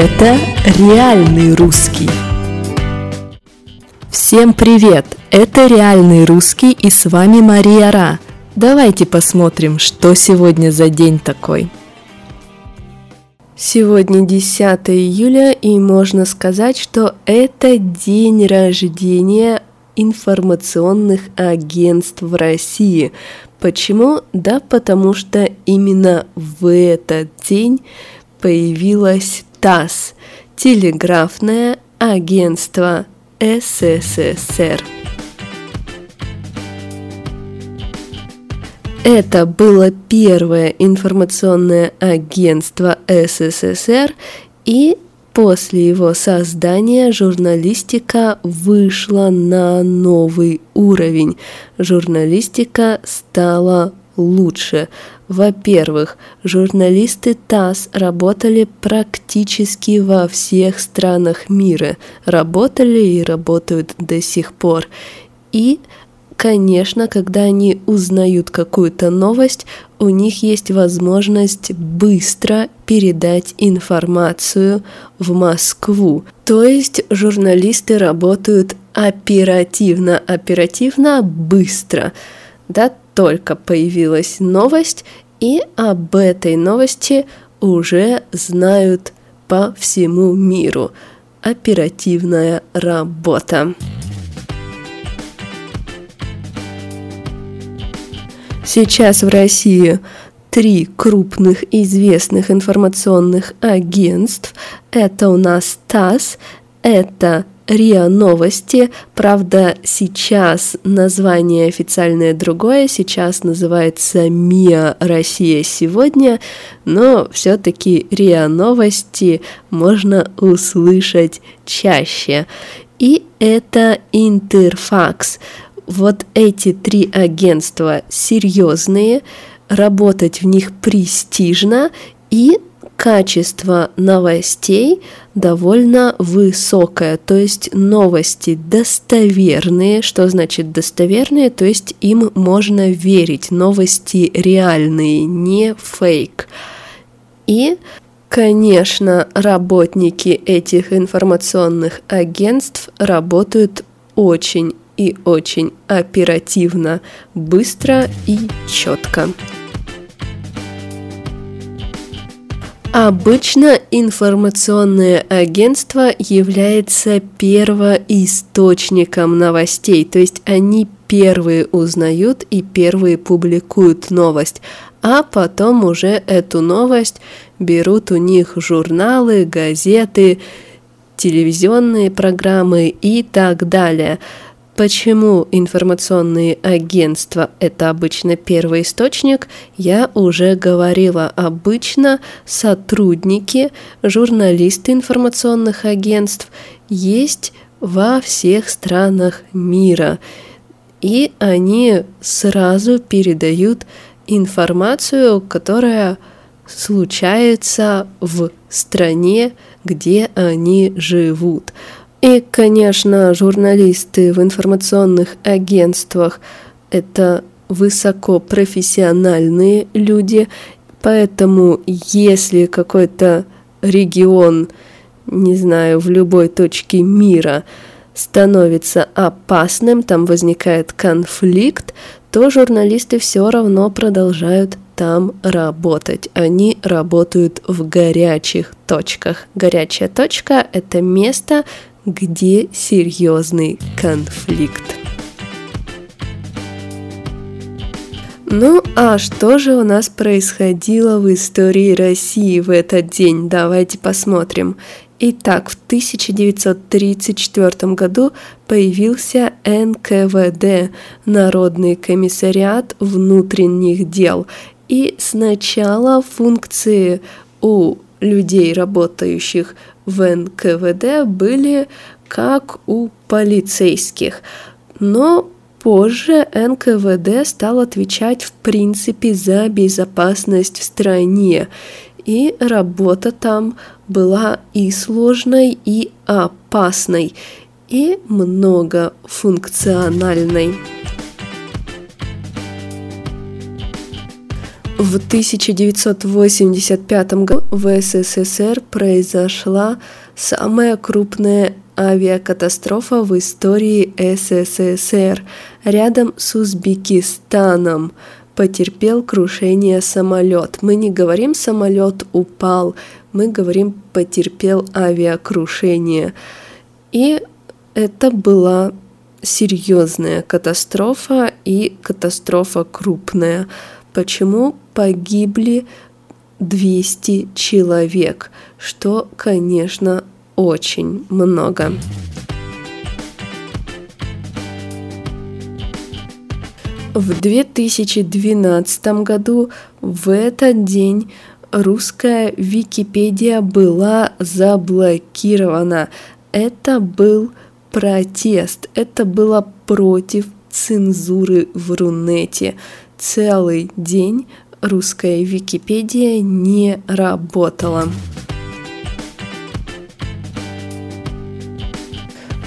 Это реальный русский. Всем привет! Это реальный русский и с вами Мария Ра. Давайте посмотрим, что сегодня за день такой. Сегодня 10 июля, и можно сказать, что это день рождения информационных агентств в России. Почему? Да потому что именно в этот день появилась ТАСС, телеграфное агентство СССР. Это было первое информационное агентство СССР, и после его создания журналистика вышла на новый уровень. Журналистика стала лучше. Во-первых, журналисты ТАСС работали практически во всех странах мира, работали и работают до сих пор. И, конечно, когда они узнают какую-то новость, у них есть возможность быстро передать информацию в Москву. То есть журналисты работают оперативно, оперативно, быстро. Да, только появилась новость, и об этой новости уже знают по всему миру. Оперативная работа. Сейчас в России три крупных известных информационных агентств. Это у нас ТАСС, это РИА Новости. Правда, сейчас название официальное другое, сейчас называется МИА Россия сегодня, но все-таки РИА Новости можно услышать чаще. И это Интерфакс. Вот эти три агентства серьезные, работать в них престижно и качество новостей довольно высокое, то есть новости достоверные. Что значит достоверные? То есть им можно верить, новости реальные, не фейк. И Конечно, работники этих информационных агентств работают очень и очень оперативно, быстро и четко. Обычно информационное агентство является первоисточником новостей, то есть они первые узнают и первые публикуют новость, а потом уже эту новость берут у них журналы, газеты, телевизионные программы и так далее – Почему информационные агентства – это обычно первый источник, я уже говорила. Обычно сотрудники, журналисты информационных агентств есть во всех странах мира. И они сразу передают информацию, которая случается в стране, где они живут. И, конечно, журналисты в информационных агентствах – это высокопрофессиональные люди, поэтому если какой-то регион, не знаю, в любой точке мира становится опасным, там возникает конфликт, то журналисты все равно продолжают там работать. Они работают в горячих точках. Горячая точка – это место, где серьезный конфликт. Ну а что же у нас происходило в истории России в этот день? Давайте посмотрим. Итак, в 1934 году появился НКВД, Народный комиссариат внутренних дел. И сначала функции у людей, работающих в НКВД были как у полицейских, но позже НКВД стал отвечать в принципе за безопасность в стране, и работа там была и сложной, и опасной, и многофункциональной. В 1985 году в СССР произошла самая крупная авиакатастрофа в истории СССР рядом с Узбекистаном потерпел крушение самолет. Мы не говорим самолет упал, мы говорим потерпел авиакрушение. И это была серьезная катастрофа и катастрофа крупная. Почему погибли 200 человек, что, конечно, очень много. В 2012 году в этот день русская Википедия была заблокирована. Это был протест, это было против цензуры в Рунете. Целый день русская Википедия не работала.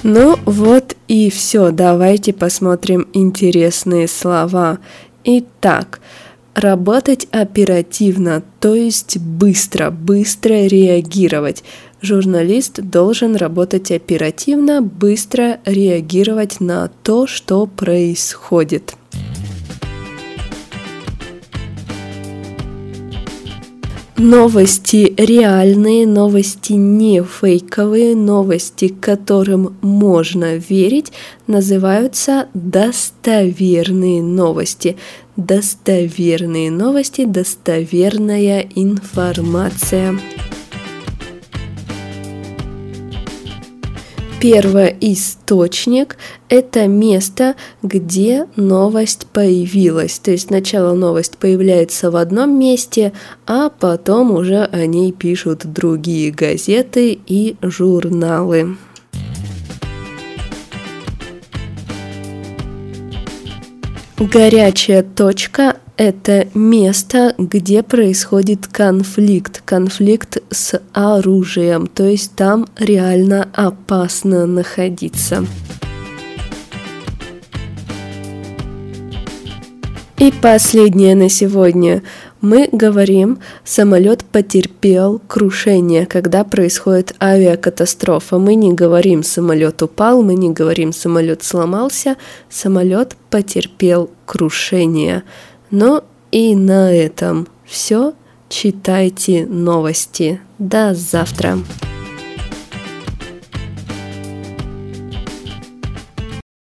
Ну вот и все, давайте посмотрим интересные слова. Итак, работать оперативно, то есть быстро, быстро реагировать. Журналист должен работать оперативно, быстро реагировать на то, что происходит. Новости реальные, новости не фейковые, новости, которым можно верить, называются достоверные новости. Достоверные новости, достоверная информация. Первоисточник – это место, где новость появилась. То есть сначала новость появляется в одном месте, а потом уже о ней пишут другие газеты и журналы. Горячая точка – это место, где происходит конфликт, конфликт с оружием, то есть там реально опасно находиться. И последнее на сегодня. Мы говорим, самолет потерпел крушение, когда происходит авиакатастрофа. Мы не говорим, самолет упал, мы не говорим, самолет сломался, самолет потерпел крушение. Но и на этом все. Читайте новости. До завтра.